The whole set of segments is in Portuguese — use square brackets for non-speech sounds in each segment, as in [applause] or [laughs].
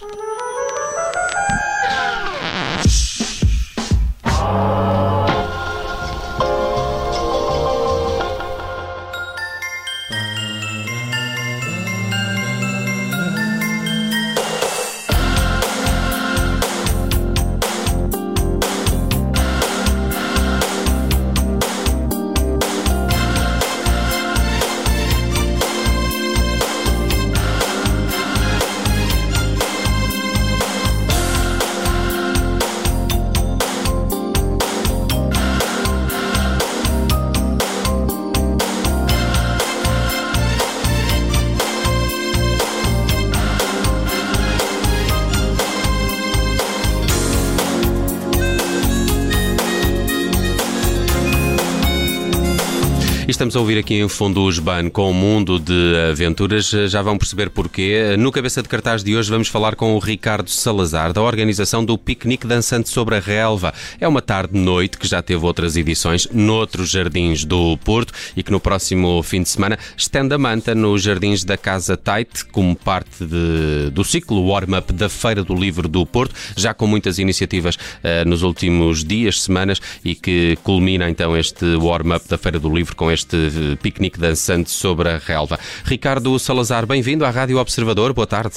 you estamos a ouvir aqui em fundo o Ban com o mundo de aventuras. Já vão perceber porquê. No cabeça de cartaz de hoje vamos falar com o Ricardo Salazar, da organização do Piquenique Dançante sobre a Relva. É uma tarde-noite que já teve outras edições noutros jardins do Porto e que no próximo fim de semana estende a manta nos jardins da Casa Tait, como parte de, do ciclo warm-up da Feira do Livro do Porto, já com muitas iniciativas uh, nos últimos dias, semanas e que culmina então este warm-up da Feira do Livro com este este piquenique dançante sobre a relva. Ricardo Salazar, bem-vindo à Rádio Observador, boa tarde.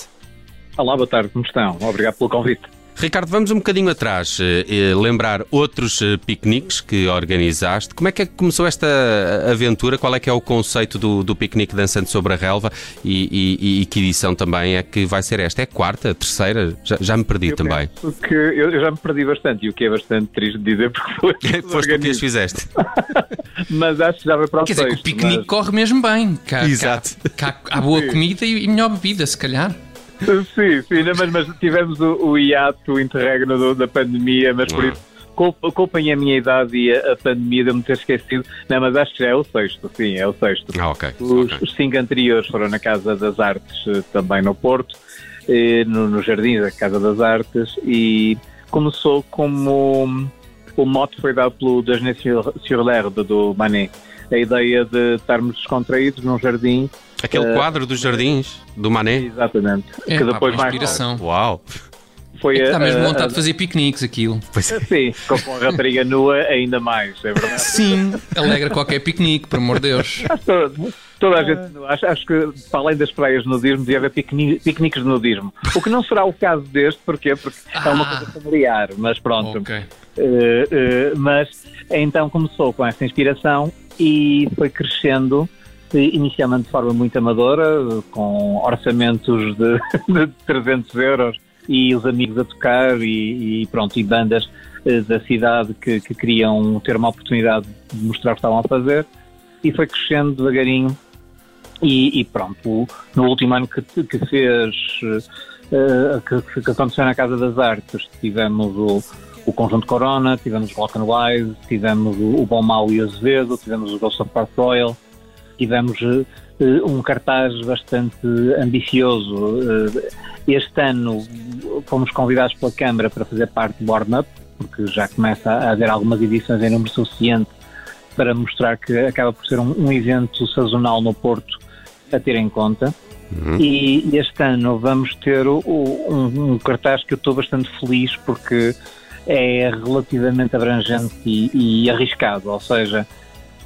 Olá, boa tarde, como estão? Obrigado pelo convite. Ricardo, vamos um bocadinho atrás, eh, eh, lembrar outros eh, piqueniques que organizaste. Como é que, é que começou esta aventura? Qual é que é o conceito do, do piquenique dançante sobre a relva e, e, e, que edição também é que vai ser esta? É quarta, terceira? Já, já me perdi eu também. Que eu, já me perdi bastante e o que é bastante triste de dizer [laughs] porque foi. [laughs] Foste o que as fizeste. [laughs] mas acho que já vai para o Quer dizer que o piquenique mas... corre mesmo bem. Cá, Exato. Cá, cá, há boa comida e, e melhor bebida, se calhar. Sim, sim, mas, mas tivemos o, o hiato, o interregno da pandemia, mas por isso culpem a minha idade e a, a pandemia de me ter esquecido. Não, mas acho que já é o sexto, sim, é o sexto. Ah, ok. Os, okay. os cinco anteriores foram na Casa das Artes, eh, também no Porto, no, no Jardim da Casa das Artes, e começou como o mote foi dado pelo Desnay sur l'Herbe do Manet. A ideia de estarmos descontraídos num jardim Aquele uh, quadro dos jardins do Mané? Exatamente. É, que depois pá, inspiração. Mais... Uau! Foi é está mesmo vontade de fazer piqueniques aquilo. Pois é. Sim, com a rapariga nua ainda mais, é verdade? Sim, alegra qualquer piquenique, por amor de Deus. [laughs] Toda, toda a gente, acho, acho que para além das praias de nudismo, devia haver piqueniques, piqueniques de nudismo. O que não será o caso deste, porquê? Porque ah, é uma coisa ah. familiar, mas pronto. Okay. Uh, uh, mas então começou com essa inspiração e foi crescendo inicialmente de forma muito amadora, com orçamentos de, [laughs] de 300 euros e os amigos a tocar e, e pronto, e bandas eh, da cidade que, que, queriam ter uma oportunidade de mostrar o que estavam a fazer. E foi crescendo devagarinho e, e pronto, no último ano que, que fez, uh, que, que, aconteceu na Casa das Artes, tivemos o, o Conjunto Corona, tivemos Rock and Wise, tivemos o, o Bom Mal e Azevedo, tivemos o Ghost of Park Royal, tivemos uh, um cartaz bastante ambicioso. Uh, este ano fomos convidados pela Câmara para fazer parte do Warm Up, porque já começa a haver algumas edições em número suficiente para mostrar que acaba por ser um, um evento sazonal no Porto a ter em conta. Uhum. E este ano vamos ter o, um, um, cartaz que eu estou bastante feliz porque é relativamente abrangente e, e arriscado, ou seja,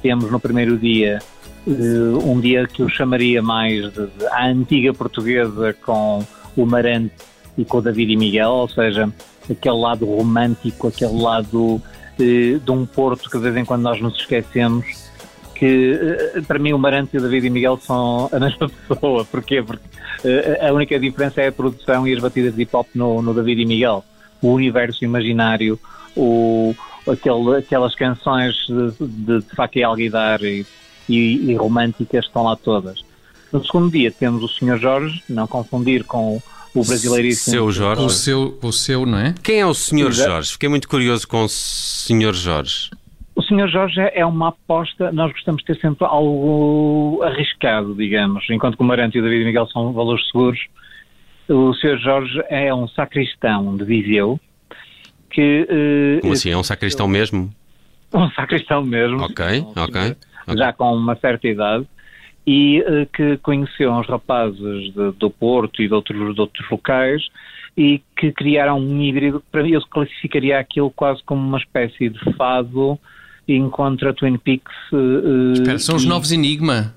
temos no primeiro dia um dia que eu chamaria mais de, de, a antiga portuguesa com o Marante e com o David e Miguel, ou seja, aquele lado romântico, aquele lado uh, de um Porto que de vez em quando nós nos esquecemos, que uh, para mim o Marante e o David e Miguel são a [laughs] mesma pessoa. Porquê? Porque a única diferença é a produção e as batidas de hip hop no, no David e Miguel. O universo imaginário, o, aquele, aquelas canções de, de, de e Alguidar e e, e românticas estão lá todas. No segundo dia temos o Sr. Jorge, não confundir com o brasileiríssimo. Seu Jorge. O seu, o seu, não é? Quem é o Sr. Jorge? Fiquei muito curioso com o Sr. Jorge. O Sr. Jorge é uma aposta, nós gostamos de ter sempre algo arriscado, digamos. Enquanto que o Marante e o David Miguel são valores seguros, o Sr. Jorge é um sacristão de Viseu que... Uh, Como assim? É um sacristão mesmo? [laughs] Um sacristão mesmo. Ok, ok okay. já com uma certa idade, e uh, que conheceu uns rapazes de, do Porto e de outros, de outros locais e que criaram um híbrido que para mim eu classificaria aquilo quase como uma espécie de fado encontra Twin Peaks. Uh, Espera, são e... os novos Enigma.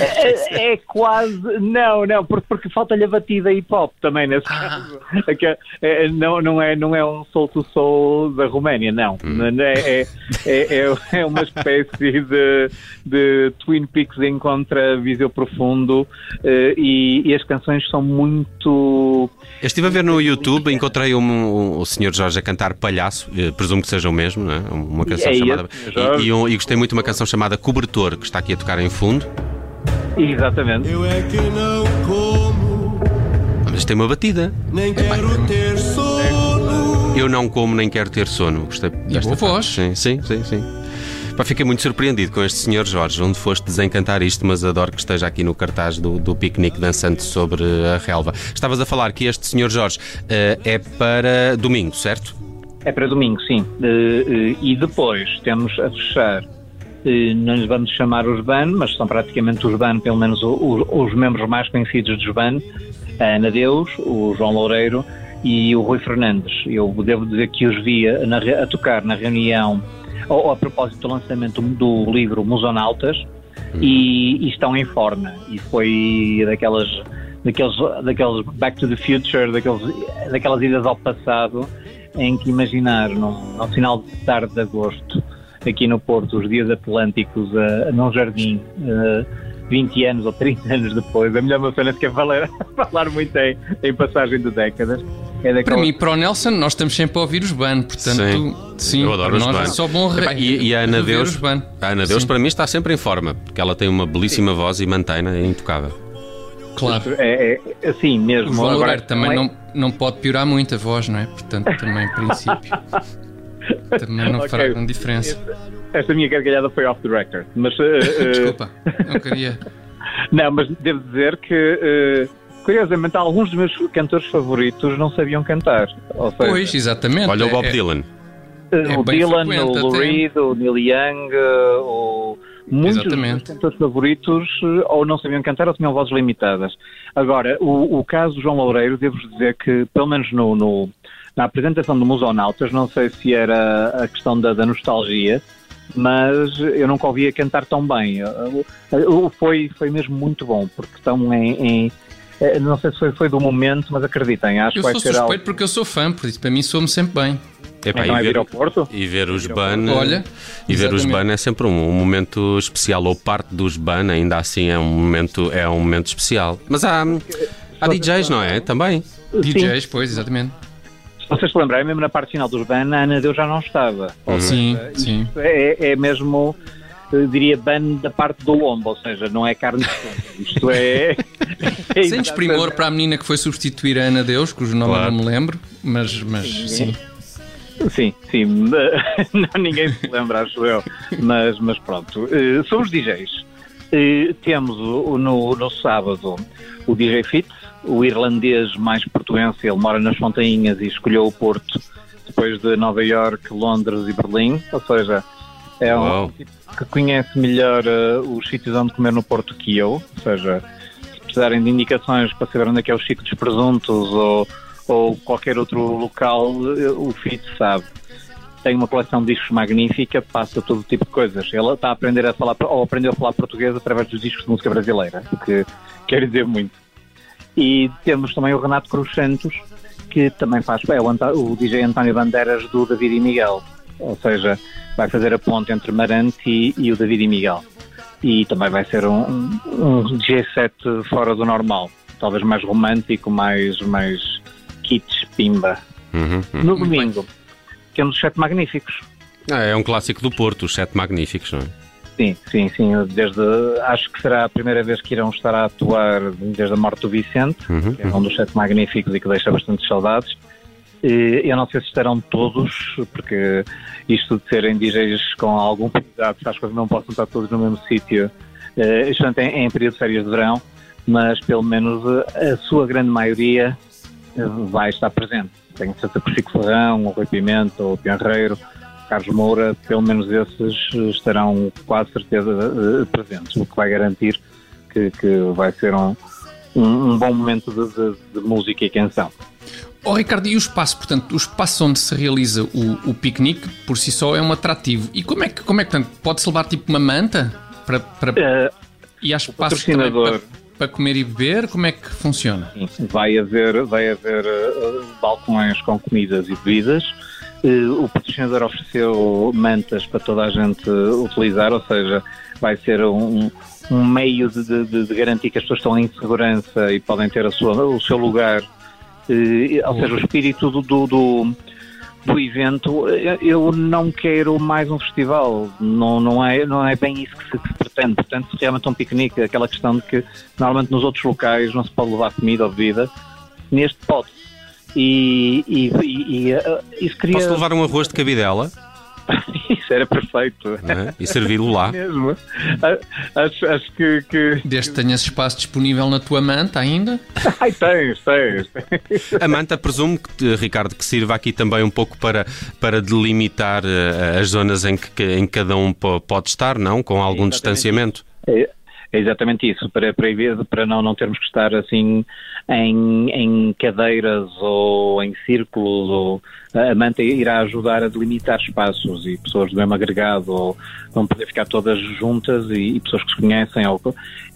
É, é, quase. Não, não, porque, porque falta-lhe a batida hip hop também nesse ah. caso. É, não, não, é, não é um soul to soul da Roménia, não. Hum. É, é, é, é, uma espécie de, de Twin Peaks encontra Viseu Profundo uh, e, e, as canções são muito. Eu estive a ver no YouTube, encontrei um, um, o Sr. Jorge a cantar Palhaço, eh, presumo que seja o mesmo, não é? Uma canção é chamada. E, e, um, e gostei muito de uma canção chamada Cobertor, que está aqui a tocar em fundo. Exatamente. Eu é que não como. Mas tem uma batida. Nem quero ter sono. Eu não como nem quero ter sono. Gostei desta voz. Sim, sim, sim, sim. Pá, fiquei muito surpreendido com este senhor Jorge, onde foste desencantar isto, mas adoro que esteja aqui no cartaz do, do piquenique dançante sobre a relva. Estavas a falar que este senhor Jorge uh, é para domingo, certo? É para domingo, sim. Uh, uh, e depois temos a fechar não lhes vamos chamar os BAN, mas são praticamente os BAN, pelo menos os, os membros mais conhecidos dos BAN, a Ana Deus, o João Loureiro e o Rui Fernandes. Eu devo dizer que os vi a, a tocar na reunião, ou, a propósito do lançamento do livro Musonautas, uhum. e, e, estão em forma. E foi daquelas, daqueles, daqueles Back to the Future, daqueles, daquelas idas ao passado, em que imaginar, no, no final de tarde de agosto, aqui no Porto, os dias atlânticos uh, num jardim, uh, 20 anos ou 30 anos depois. A melhor uma cena que é falar, falar muito em, em passagem de décadas. É daquela... Para mim, para o Nelson, nós estamos sempre a ouvir os BAN, portanto, sim, sim eu adoro os nós é só bom re... e, e a Ana Deus, a Ana Deus para mim está sempre em forma, porque ela tem uma belíssima sim. voz e mantém-na intocável. Claro. É, é assim mesmo. O João Agora, também é- não, não pode piorar muito a voz, não é? Portanto, também, em princípio. [laughs] Também não [laughs] okay. fará grande diferença. Esta minha gargalhada foi off the record, mas... Uh, [laughs] Desculpa, não queria... [laughs] não, mas devo dizer que... Uh, curiosamente, alguns dos meus cantores favoritos não sabiam cantar. Seja, pois, exatamente. Olha o Bob é, Dylan. É o Dylan, o Lou Reed, o Neil Young, o... Muitos Exatamente. dos cantores favoritos ou não sabiam cantar ou tinham vozes limitadas. Agora, o, o caso do João Loureiro, devo dizer que, pelo menos no, no na apresentação do Musonautas, não sei se era a questão da, da nostalgia, mas eu nunca ouvia cantar tão bem. Foi, foi mesmo muito bom, porque estão em, em eh, não sei se foi, foi, do momento, mas acreditem, acho eu que vai ser algo... Eu sou suspeito porque eu sou fã, por isso para mim soa-me sempre bem. Epá, então e, é ver, ao Porto? e ver os BAN Olha, e ver os BAN é sempre um, um, momento especial ou parte dos BAN ainda assim é um momento é um momento especial. Mas há, há DJs não é? Também. DJs pois exatamente se vocês se lembrarem, mesmo na parte final dos BAN, a Ana Deus já não estava. Uhum. Sim, sim. É, é mesmo, diria, BAN da parte do lombo, ou seja, não é carne de fundo. Isto é. [laughs] é Sem desprimor para a menina que foi substituir a Ana Deus, cujo nome claro. não me lembro, mas, mas sim. sim. Sim, sim, [laughs] não, ninguém se lembra, acho eu, mas, mas pronto. Uh, somos DJs. Uh, temos no, no sábado o DJ Fit, o irlandês mais portuense, ele mora nas Fontainhas e escolheu o Porto depois de Nova York, Londres e Berlim, ou seja, é um tipo que conhece melhor uh, os sítios onde comer no Porto que eu, ou seja, se precisarem de indicações para saber onde é que é o Chico dos Presuntos ou, ou qualquer outro local, uh, o FIT sabe. Tem uma coleção de discos magnífica, passa todo tipo de coisas. Ela está a aprender a falar, ou aprendeu a falar português através dos discos de música brasileira, o que quer dizer muito. E temos também o Renato Cruz Santos, que também faz, é o, o DJ António Bandeiras do David e Miguel, ou seja, vai fazer a ponte entre Marante e, e o David e Miguel. E também vai ser um, um DJ set fora do normal, talvez mais romântico, mais, mais kits, pimba. Uhum, uhum. No domingo, temos os Sete Magníficos. Ah, é um clássico do Porto, os Sete Magníficos, não é? Sim, sim, sim. Desde, acho que será a primeira vez que irão estar a atuar desde a morte do Vicente, uhum, que é um dos sete magníficos e que deixa bastante saudades. E eu não sei se estarão todos, porque isto de serem DJs com algum cuidado com que não possam estar todos no mesmo sítio, uh, em, em período de férias de verão, mas pelo menos eh, a sua grande maioria eh, vai estar presente. Tenho certeza que o Chico Ferrão, o Rui Pimenta, o Pianreiro, Carlos Moura, pelo menos esses estarão quase certeza eh, presentes, o que vai garantir que, que vai ser um, um, um bom momento de, de, de, música e canção. Oh, Ricardo, e o espaço? Portanto, o espaço onde se realiza o, o piquenique, por si só, é um atrativo. E como é que, como é que pode-se levar tipo uma manta? Para, para... Uh, e há espaço também para, para, comer e beber? Como é que funciona? Vai haver, vai haver uh, balcões com comidas e bebidas. O patrocinador ofereceu mantas para toda a gente utilizar, ou seja, vai ser um, um meio de, de, de, garantir que as pessoas estão em segurança e podem ter sua, o seu lugar. Ou seja, o espírito do, do, do, do, evento, eu não quero mais um festival, não, não, é, não é bem isso que se, que se pretende. Portanto, realmente um piquenique, aquela questão de que normalmente nos outros locais não se pode levar comida ou bebida, neste pode. E, e, e, e uh, isso queria... Posso levar um arroz de cabidela? [laughs] Isso era perfeito. É? E servi-lo lá. [laughs] Mesmo. Acho, acho que, que. Desde que tenhas espaço disponível na tua manta ainda? [laughs] Ai, tens, tens. A manta, presumo, que, Ricardo, que sirva aqui também um pouco para, para delimitar uh, as zonas em que em cada um pode estar, não? Com algum distanciamento. É, é exatamente isso, para, para, para não, não termos que estar assim em, em cadeiras ou em círculos, ou a manta irá ajudar a delimitar espaços e pessoas do mesmo agregado ou vão poder ficar todas juntas e, e pessoas que se conhecem. Ou,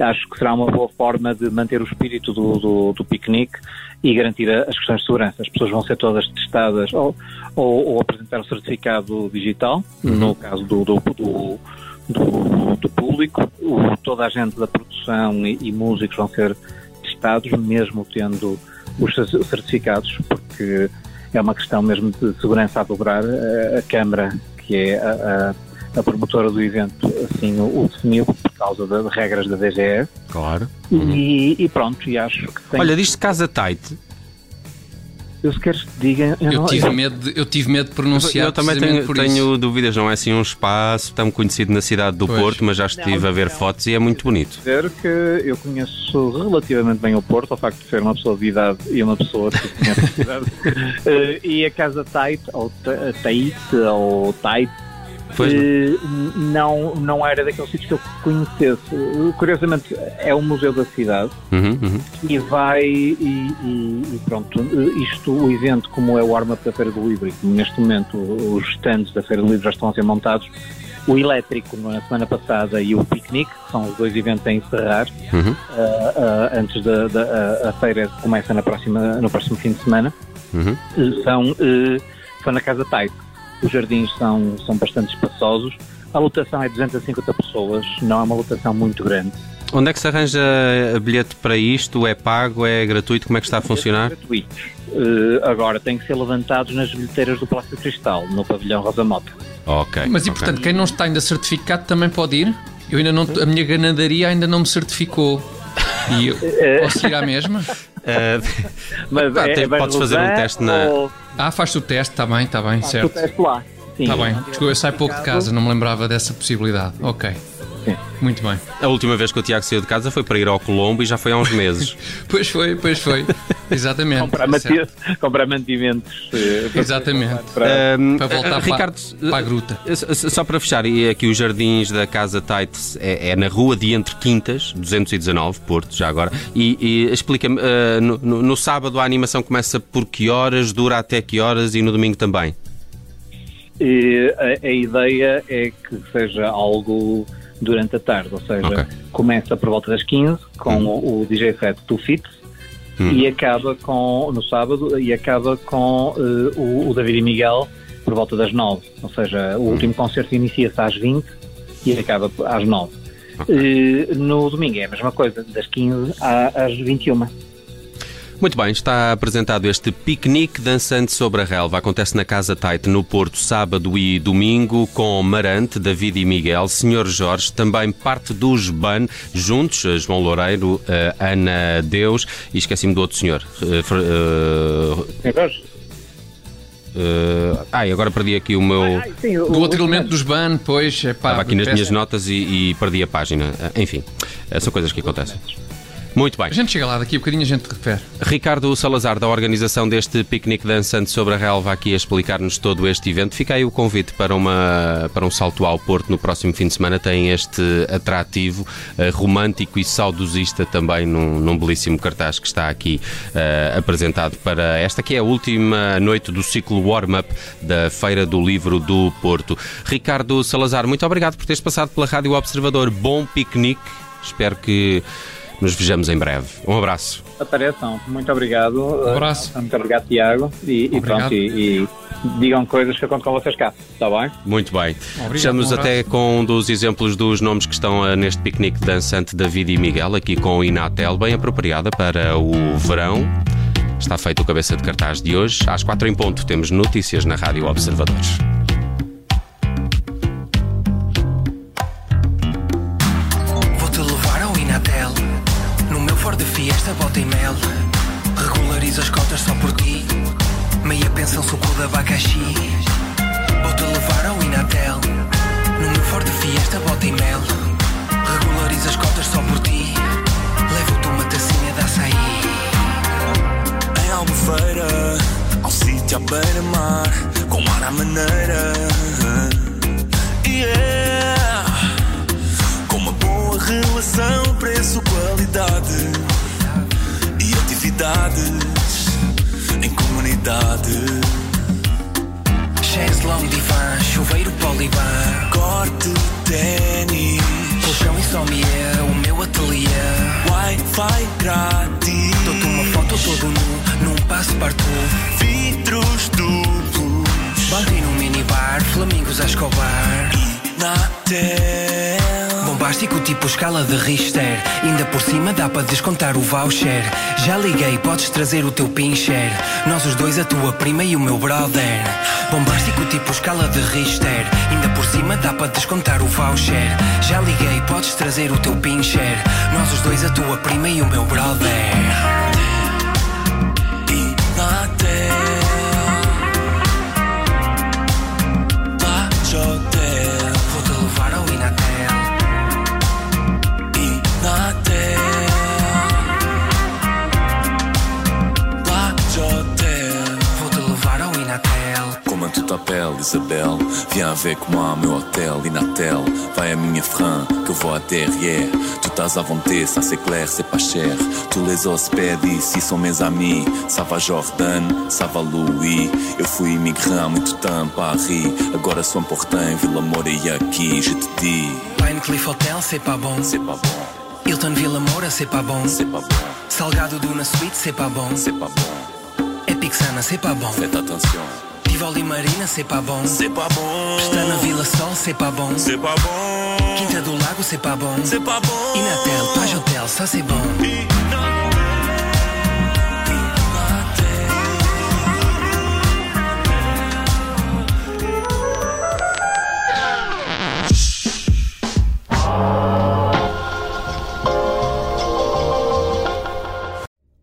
acho que será uma boa forma de manter o espírito do, do, do piquenique e garantir as questões de segurança. As pessoas vão ser todas testadas ou, ou, ou apresentar o certificado digital, uhum. no caso do, do, do do, do público, o, toda a gente da produção e, e, músicos vão ser testados, mesmo tendo os certificados, porque é uma questão mesmo de segurança a dobrar. A, a Câmara, que é a, a, a, promotora do evento, assim o, o definiu por causa das regras da DGE. Claro. Uhum. E, e, pronto, e acho que tem... Olha, diz-se Casa Tight, eu se queres que diga. Eu, eu, não, tive eu... Medo de, eu tive medo de pronunciar. Eu também tenho, tenho dúvidas, não é assim um espaço tão conhecido na cidade do pois. Porto, mas já estive não, a ver não. fotos e é muito bonito. Dizer que eu conheço relativamente bem o Porto, ao facto de ser uma pessoa de idade e uma pessoa que conhece a cidade. uh, [laughs] e a casa Tait, ou Tait, ou Tait, Pois não. não, não era daqueles sítios que eu conhecesse. Curiosamente, é um museu da cidade uhum, uhum. e vai e, e, e, pronto, isto, o evento, como é o warm-up da Feira do Livro, e como neste momento os stands da Feira do Livro já estão a ser montados, o elétrico na semana passada e o piquenique, que são os dois eventos a encerrar, uhum. uh, uh, antes da, da a feira começa na próxima, no próximo fim de semana, uhum. são, uh, são na Casa Taito os jardins são, são bastante espaçosos. A lotação é 250 pessoas, não é uma lotação muito grande. Onde é que se arranja bilhete para isto? É pago? É gratuito? Como é que está a funcionar? Gratuitos. Uh, agora tem que ser levantados nas bilheteiras do Palácio Cristal, no pavilhão Rosa Mota. Ok. Mas e okay. portanto, quem não está ainda certificado também pode ir? Eu ainda não, a minha ganadaria ainda não me certificou. E eu, eh, posso ir à mesma? [laughs] Uh, Mas [laughs] ah, é, tem, podes fazer um teste na. Ou... Ah, faz o teste, está bem, está bem, certo. o teste lá. Está bem. Desculpa, eu saio pouco de casa, não me lembrava dessa possibilidade. Ok. Muito bem. A última vez que o Tiago saiu de casa foi para ir ao Colombo e já foi há uns meses. [laughs] pois foi, pois foi. Exatamente. comprar, manti [laughs] comprar mantimentos. Eh, Exatamente. Para, para voltar uh, Ricardo, para, para, a gruta. Só para fechar, e aqui os jardins da Casa Tites é, é, na rua de Entre Quintas, 219, Porto, já agora. E, e explica-me, uh, no, no, no sábado a animação começa por que horas, dura até que horas e no domingo também? E a, a, ideia é que seja algo durante a tarde, ou seja, okay. começa por volta das 15 com hum. o, o, DJ set do Fit hum. e acaba com, no sábado, e acaba com uh, o, o, David e Miguel por volta das 9, ou seja, o hum. último concerto inicia-se às 20 e acaba às 9. Okay. Uh, no domingo é a mesma coisa, das 15 às 21. Muito bem, está apresentado este piquenique dançante sobre a relva. Acontece na Casa Taite, no Porto, sábado e domingo, com Marante, David e Miguel, Senhor Jorge, também parte dos BAN, juntos, João Loureiro, uh, Ana Deus e esqueci-me do outro senhor. Uh, uh, Uh, ai, agora perdi aqui o meu. Ai, sim, o, do outro elemento dos BAN, pois. Epá, Estava aqui nas minhas notas e, e, perdi a página. Enfim, são coisas que acontecem. Muito bem. A gente chega lá, daqui a bocadinho a gente refere. Ricardo Salazar, da organização deste piquenique dançante sobre a relva, aqui a explicar-nos todo este evento. Fica aí o convite para, uma, para um salto ao Porto no próximo fim de semana. Tem este atrativo uh, romântico e saudosista também num, num, belíssimo cartaz que está aqui uh, apresentado para esta que é a última noite do ciclo warm-up da Feira do Livro do Porto. Ricardo Salazar, muito obrigado por teres passado pela Rádio Observador. Bom piquenique. Espero que nos vejamos em breve. Um abraço. Apareçam. Muito obrigado. Um abraço. Muito obrigado, Tiago. E, e pronto, e, e, digam coisas que eu conto com vocês cá. Está bem? Muito bem. Fechamos um até com um dos exemplos dos nomes que estão uh, neste piquenique dançante David e Miguel, aqui com o Inatel, bem apropriada para o verão. Está feito o cabeça de cartaz de hoje. Às quatro em ponto temos notícias na Rádio Observadores. Fiesta, bota e mel Regulariza as cotas só por ti. Meia pensão, suco de abacaxi Vou-te levar ao Inatel. No meu Ford Fiesta, bota e mel Regulariza as cotas só por ti. Levo-te uma tacinha de açaí. Em Albufeira Ao sítio à beira-mar Com ar à maneira. Yeah. Com uma boa relação Preço-qualidade atividades em comunidade. Chess, long divã, chuveiro poliban, corte, tênis, colchão e sommelier, o meu ateliê. Wi-Fi grátis, dou-te uma foto todo nu, num passo partout. Vidros duplos, banco no minibar, flamingos a escobar. E na tela bombástico tipo escala de Richter. Ainda por cima dá para descontar o voucher. Já liguei, podes trazer o teu pincher Nós os dois, a tua prima e o meu brother. Bombástico tipo escala de Richter. Ainda por cima dá para descontar o voucher. Já liguei, podes trazer o teu pincher Nós os dois, a tua prima e o meu brother Isabel. Viens avec moi, meu hotel, Inatel. Vai a minha frein, que vou à derrière. Tu estás à vontade, ça c'est clair, c'est pas cher. Tous les hospedes ici sont mes amis. Ça va Jordan, ça va Louis. Eu fui imigrant há muito tempo, Paris. Agora sou important, Vila Moura e aqui, je te dis. Pine Cliff Hotel, c'est pas bon. C'est pas bon. Hilton Villa Moura, c'est pas bon. C'est pas bon. Salgado Duna Suite, c'est pas bon. C'est pas bon. Epic Sana, c'est pas bon. Faites attention. Tivoli Marina, c'est pas bon. C'est pas bon. Pestana Vila Sol, bon. C'est pas bon. Quinta do Lago, c'est pas bon. C'est pas bon. Inatel, Page Hotel, ça c'est bon.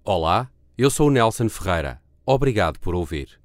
Olá, eu sou o Nelson Ferreira. Obrigado por ouvir.